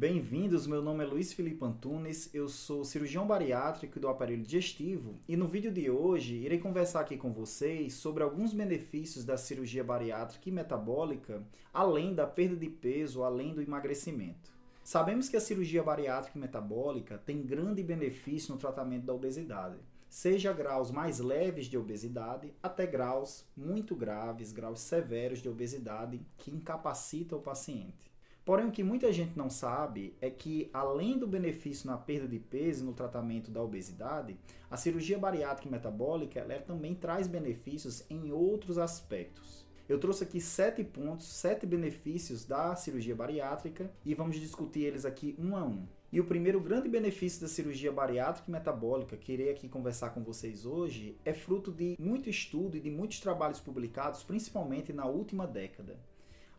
Bem-vindos, meu nome é Luiz Felipe Antunes, eu sou cirurgião bariátrico do aparelho digestivo e no vídeo de hoje irei conversar aqui com vocês sobre alguns benefícios da cirurgia bariátrica e metabólica, além da perda de peso, além do emagrecimento. Sabemos que a cirurgia bariátrica e metabólica tem grande benefício no tratamento da obesidade, seja graus mais leves de obesidade até graus muito graves, graus severos de obesidade que incapacitam o paciente. Porém, o que muita gente não sabe é que, além do benefício na perda de peso e no tratamento da obesidade, a cirurgia bariátrica e metabólica ela também traz benefícios em outros aspectos. Eu trouxe aqui sete pontos, sete benefícios da cirurgia bariátrica e vamos discutir eles aqui um a um. E o primeiro grande benefício da cirurgia bariátrica e metabólica que irei aqui conversar com vocês hoje é fruto de muito estudo e de muitos trabalhos publicados, principalmente na última década.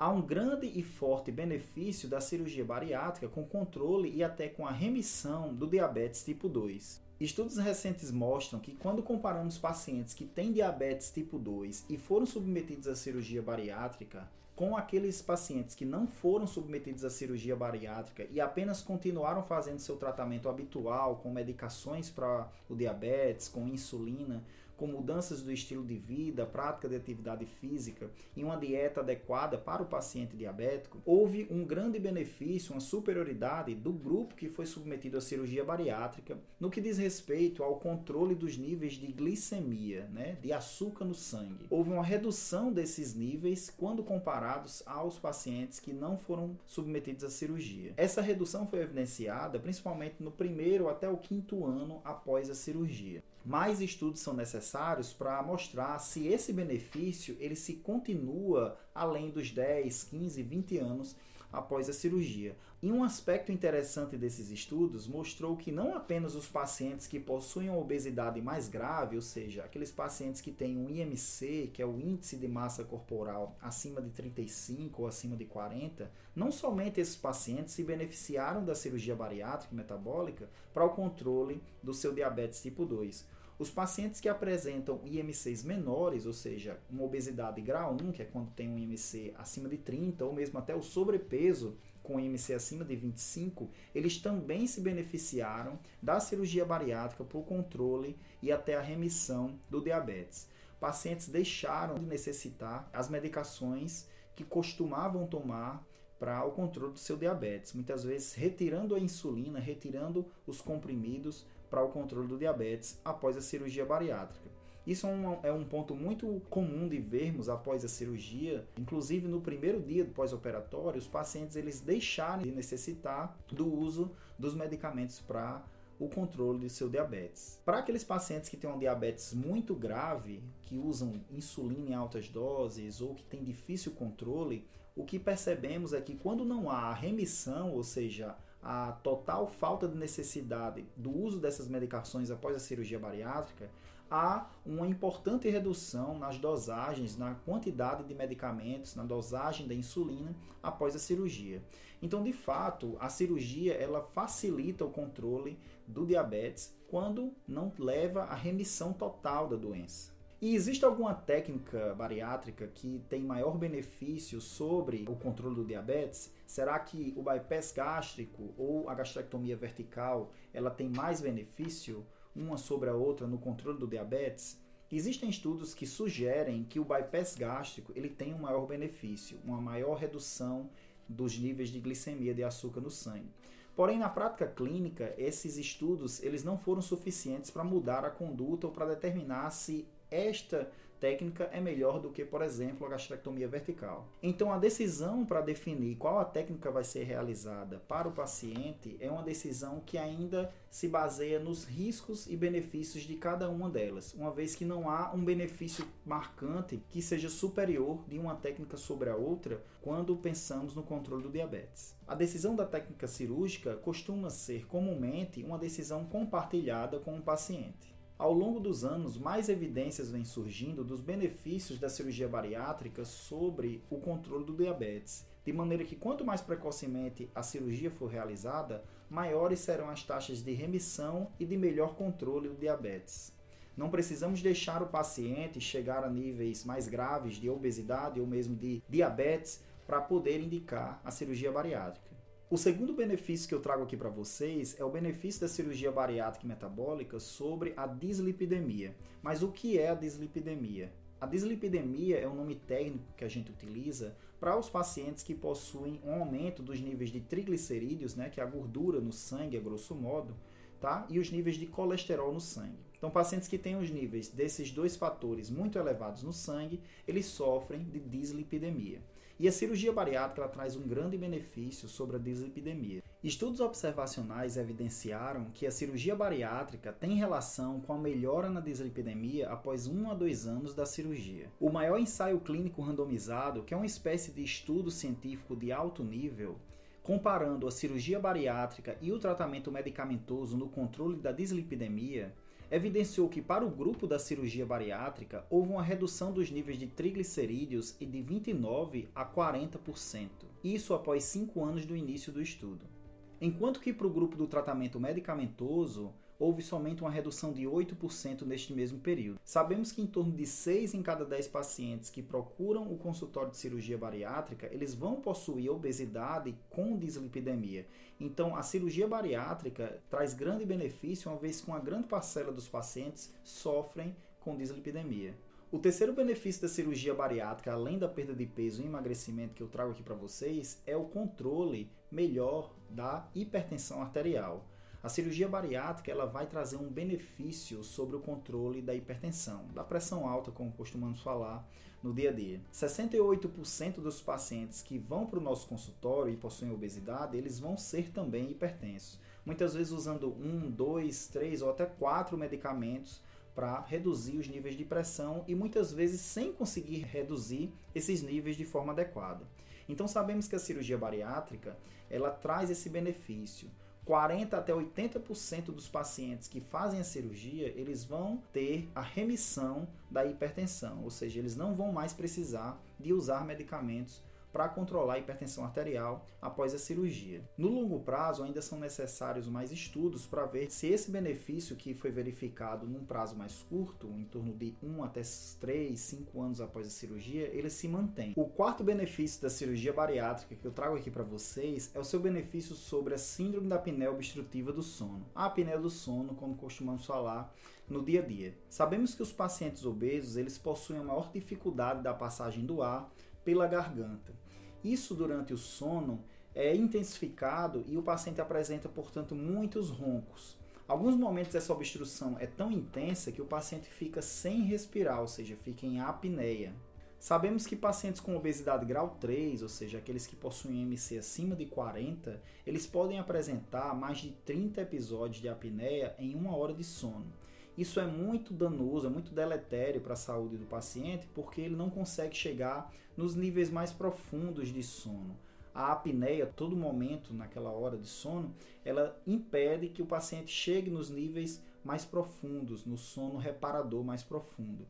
Há um grande e forte benefício da cirurgia bariátrica com controle e até com a remissão do diabetes tipo 2. Estudos recentes mostram que quando comparamos pacientes que têm diabetes tipo 2 e foram submetidos à cirurgia bariátrica com aqueles pacientes que não foram submetidos à cirurgia bariátrica e apenas continuaram fazendo seu tratamento habitual com medicações para o diabetes, com insulina, com mudanças do estilo de vida, prática de atividade física e uma dieta adequada para o paciente diabético, houve um grande benefício, uma superioridade do grupo que foi submetido à cirurgia bariátrica no que diz respeito ao controle dos níveis de glicemia, né, de açúcar no sangue. Houve uma redução desses níveis quando comparados aos pacientes que não foram submetidos à cirurgia. Essa redução foi evidenciada principalmente no primeiro até o quinto ano após a cirurgia. Mais estudos são necessários para mostrar se esse benefício ele se continua além dos 10, 15, 20 anos após a cirurgia. E um aspecto interessante desses estudos mostrou que não apenas os pacientes que possuem obesidade mais grave, ou seja, aqueles pacientes que têm um IMC, que é o índice de massa corporal acima de 35 ou acima de 40, não somente esses pacientes se beneficiaram da cirurgia bariátrica metabólica para o controle do seu diabetes tipo 2, os pacientes que apresentam IMCs menores, ou seja, uma obesidade grau 1, que é quando tem um IMC acima de 30, ou mesmo até o sobrepeso com IMC acima de 25, eles também se beneficiaram da cirurgia bariátrica para o controle e até a remissão do diabetes. Pacientes deixaram de necessitar as medicações que costumavam tomar para o controle do seu diabetes, muitas vezes retirando a insulina, retirando os comprimidos para o controle do diabetes após a cirurgia bariátrica. Isso é um, é um ponto muito comum de vermos após a cirurgia, inclusive no primeiro dia do pós-operatório, os pacientes eles deixarem de necessitar do uso dos medicamentos para o controle do seu diabetes. Para aqueles pacientes que têm um diabetes muito grave, que usam insulina em altas doses ou que têm difícil controle, o que percebemos é que quando não há remissão, ou seja, a total falta de necessidade do uso dessas medicações após a cirurgia bariátrica, há uma importante redução nas dosagens, na quantidade de medicamentos, na dosagem da insulina após a cirurgia. Então, de fato, a cirurgia ela facilita o controle do diabetes quando não leva à remissão total da doença. E existe alguma técnica bariátrica que tem maior benefício sobre o controle do diabetes? Será que o bypass gástrico ou a gastrectomia vertical ela tem mais benefício uma sobre a outra no controle do diabetes? Existem estudos que sugerem que o bypass gástrico ele tem um maior benefício, uma maior redução dos níveis de glicemia de açúcar no sangue. Porém, na prática clínica, esses estudos eles não foram suficientes para mudar a conduta ou para determinar se esta técnica é melhor do que, por exemplo, a gastrectomia vertical. Então, a decisão para definir qual a técnica vai ser realizada para o paciente é uma decisão que ainda se baseia nos riscos e benefícios de cada uma delas, uma vez que não há um benefício marcante que seja superior de uma técnica sobre a outra quando pensamos no controle do diabetes. A decisão da técnica cirúrgica costuma ser comumente uma decisão compartilhada com o paciente. Ao longo dos anos, mais evidências vêm surgindo dos benefícios da cirurgia bariátrica sobre o controle do diabetes, de maneira que quanto mais precocemente a cirurgia for realizada, maiores serão as taxas de remissão e de melhor controle do diabetes. Não precisamos deixar o paciente chegar a níveis mais graves de obesidade ou mesmo de diabetes para poder indicar a cirurgia bariátrica. O segundo benefício que eu trago aqui para vocês é o benefício da cirurgia bariátrica e metabólica sobre a dislipidemia. Mas o que é a dislipidemia? A dislipidemia é um nome técnico que a gente utiliza para os pacientes que possuem um aumento dos níveis de triglicerídeos, né, que é a gordura no sangue, a grosso modo, tá? e os níveis de colesterol no sangue. Então, pacientes que têm os níveis desses dois fatores muito elevados no sangue, eles sofrem de dislipidemia. E a cirurgia bariátrica traz um grande benefício sobre a dislipidemia. Estudos observacionais evidenciaram que a cirurgia bariátrica tem relação com a melhora na dislipidemia após um a dois anos da cirurgia. O maior ensaio clínico randomizado, que é uma espécie de estudo científico de alto nível, comparando a cirurgia bariátrica e o tratamento medicamentoso no controle da dislipidemia, evidenciou que para o grupo da cirurgia bariátrica houve uma redução dos níveis de triglicerídeos de 29 a 40%, isso após 5 anos do início do estudo. Enquanto que para o grupo do tratamento medicamentoso houve somente uma redução de 8% neste mesmo período. Sabemos que em torno de 6 em cada 10 pacientes que procuram o consultório de cirurgia bariátrica, eles vão possuir obesidade com dislipidemia. Então, a cirurgia bariátrica traz grande benefício, uma vez que uma grande parcela dos pacientes sofrem com dislipidemia. O terceiro benefício da cirurgia bariátrica, além da perda de peso e emagrecimento que eu trago aqui para vocês, é o controle melhor da hipertensão arterial. A cirurgia bariátrica ela vai trazer um benefício sobre o controle da hipertensão, da pressão alta, como costumamos falar no dia a dia. 68% dos pacientes que vão para o nosso consultório e possuem obesidade, eles vão ser também hipertensos. Muitas vezes usando um, dois, três ou até quatro medicamentos para reduzir os níveis de pressão e muitas vezes sem conseguir reduzir esses níveis de forma adequada. Então sabemos que a cirurgia bariátrica ela traz esse benefício 40 até 80% dos pacientes que fazem a cirurgia, eles vão ter a remissão da hipertensão, ou seja, eles não vão mais precisar de usar medicamentos para controlar a hipertensão arterial após a cirurgia. No longo prazo, ainda são necessários mais estudos para ver se esse benefício que foi verificado num prazo mais curto, em torno de 1 até 3, 5 anos após a cirurgia, ele se mantém. O quarto benefício da cirurgia bariátrica que eu trago aqui para vocês é o seu benefício sobre a síndrome da apneia obstrutiva do sono. A apneia do sono, como costumamos falar, no dia a dia. Sabemos que os pacientes obesos, eles possuem a maior dificuldade da passagem do ar pela garganta. Isso durante o sono é intensificado e o paciente apresenta, portanto, muitos roncos. Alguns momentos essa obstrução é tão intensa que o paciente fica sem respirar, ou seja, fica em apneia. Sabemos que pacientes com obesidade grau 3, ou seja, aqueles que possuem MC acima de 40, eles podem apresentar mais de 30 episódios de apneia em uma hora de sono. Isso é muito danoso, é muito deletério para a saúde do paciente, porque ele não consegue chegar nos níveis mais profundos de sono. A apneia, todo momento naquela hora de sono, ela impede que o paciente chegue nos níveis mais profundos, no sono reparador mais profundo.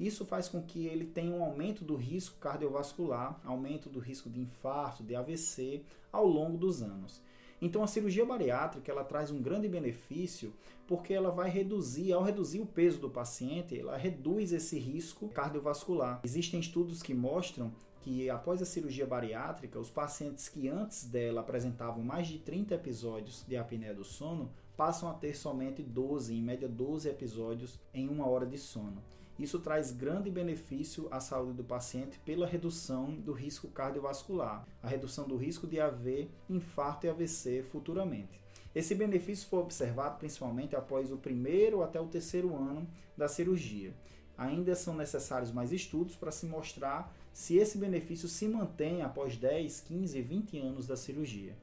Isso faz com que ele tenha um aumento do risco cardiovascular, aumento do risco de infarto, de AVC ao longo dos anos. Então a cirurgia bariátrica ela traz um grande benefício porque ela vai reduzir, ao reduzir o peso do paciente, ela reduz esse risco cardiovascular. Existem estudos que mostram que após a cirurgia bariátrica, os pacientes que antes dela apresentavam mais de 30 episódios de apneia do sono passam a ter somente 12, em média 12 episódios em uma hora de sono. Isso traz grande benefício à saúde do paciente pela redução do risco cardiovascular, a redução do risco de haver infarto e AVC futuramente. Esse benefício foi observado principalmente após o primeiro até o terceiro ano da cirurgia. Ainda são necessários mais estudos para se mostrar se esse benefício se mantém após 10, 15, 20 anos da cirurgia.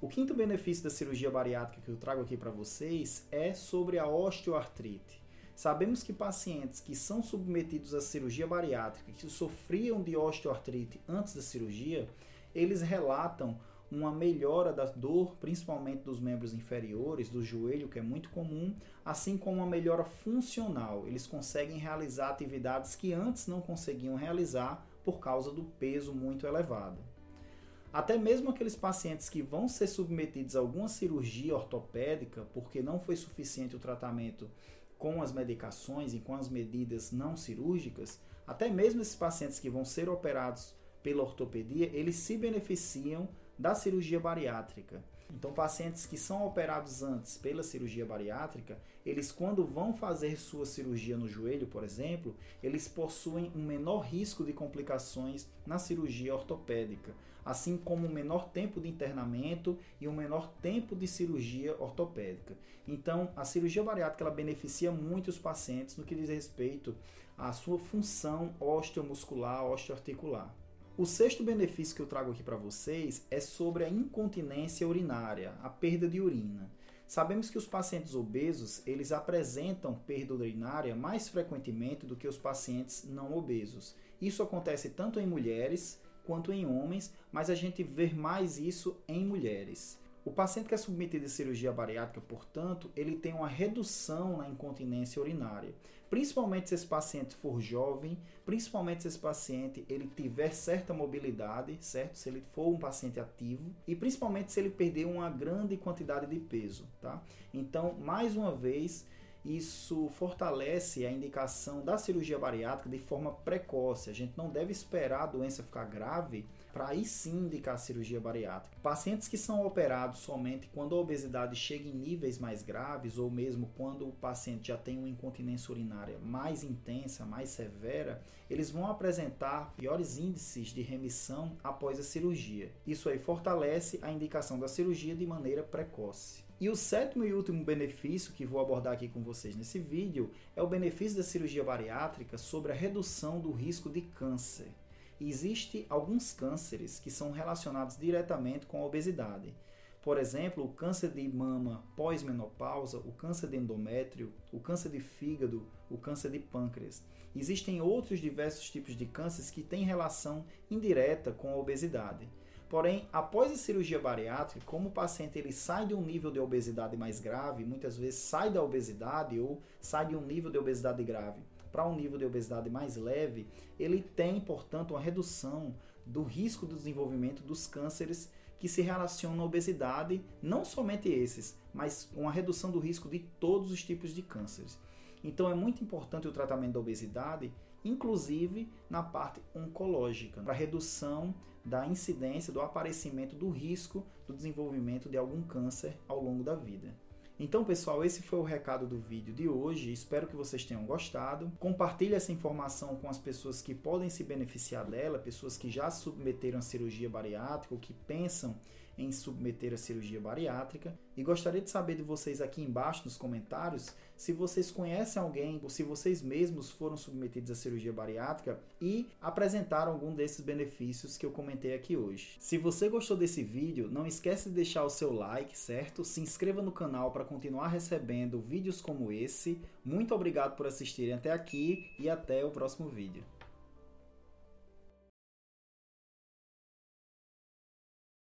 O quinto benefício da cirurgia bariátrica que eu trago aqui para vocês é sobre a osteoartrite. Sabemos que pacientes que são submetidos à cirurgia bariátrica, que sofriam de osteoartrite antes da cirurgia, eles relatam uma melhora da dor, principalmente dos membros inferiores, do joelho, que é muito comum, assim como uma melhora funcional. Eles conseguem realizar atividades que antes não conseguiam realizar por causa do peso muito elevado. Até mesmo aqueles pacientes que vão ser submetidos a alguma cirurgia ortopédica, porque não foi suficiente o tratamento com as medicações e com as medidas não cirúrgicas, até mesmo esses pacientes que vão ser operados pela ortopedia, eles se beneficiam da cirurgia bariátrica. Então, pacientes que são operados antes pela cirurgia bariátrica, eles quando vão fazer sua cirurgia no joelho, por exemplo, eles possuem um menor risco de complicações na cirurgia ortopédica, assim como um menor tempo de internamento e um menor tempo de cirurgia ortopédica. Então, a cirurgia bariátrica ela beneficia muito os pacientes no que diz respeito à sua função osteomuscular, osteoarticular. O sexto benefício que eu trago aqui para vocês é sobre a incontinência urinária, a perda de urina. Sabemos que os pacientes obesos, eles apresentam perda urinária mais frequentemente do que os pacientes não obesos. Isso acontece tanto em mulheres quanto em homens, mas a gente vê mais isso em mulheres. O paciente que é submetido a cirurgia bariátrica, portanto, ele tem uma redução na incontinência urinária. Principalmente se esse paciente for jovem, principalmente se esse paciente ele tiver certa mobilidade, certo? Se ele for um paciente ativo e principalmente se ele perder uma grande quantidade de peso, tá? Então, mais uma vez, isso fortalece a indicação da cirurgia bariátrica de forma precoce. A gente não deve esperar a doença ficar grave para aí sim indicar a cirurgia bariátrica. Pacientes que são operados somente quando a obesidade chega em níveis mais graves ou mesmo quando o paciente já tem uma incontinência urinária mais intensa, mais severa, eles vão apresentar piores índices de remissão após a cirurgia. Isso aí fortalece a indicação da cirurgia de maneira precoce. E o sétimo e último benefício que vou abordar aqui com vocês nesse vídeo é o benefício da cirurgia bariátrica sobre a redução do risco de câncer. Existem alguns cânceres que são relacionados diretamente com a obesidade. Por exemplo, o câncer de mama pós-menopausa, o câncer de endométrio, o câncer de fígado, o câncer de pâncreas. Existem outros diversos tipos de cânceres que têm relação indireta com a obesidade. Porém, após a cirurgia bariátrica, como o paciente ele sai de um nível de obesidade mais grave, muitas vezes sai da obesidade ou sai de um nível de obesidade grave para um nível de obesidade mais leve, ele tem, portanto, uma redução do risco do desenvolvimento dos cânceres que se relacionam à obesidade, não somente esses, mas uma redução do risco de todos os tipos de cânceres. Então é muito importante o tratamento da obesidade inclusive na parte oncológica, para redução da incidência, do aparecimento do risco do desenvolvimento de algum câncer ao longo da vida. Então, pessoal, esse foi o recado do vídeo de hoje. Espero que vocês tenham gostado. Compartilhe essa informação com as pessoas que podem se beneficiar dela, pessoas que já submeteram a cirurgia bariátrica ou que pensam em submeter a cirurgia bariátrica. E gostaria de saber de vocês aqui embaixo nos comentários se vocês conhecem alguém ou se vocês mesmos foram submetidos à cirurgia bariátrica e apresentaram algum desses benefícios que eu comentei aqui hoje. Se você gostou desse vídeo, não esquece de deixar o seu like, certo? Se inscreva no canal para continuar recebendo vídeos como esse. Muito obrigado por assistirem até aqui e até o próximo vídeo.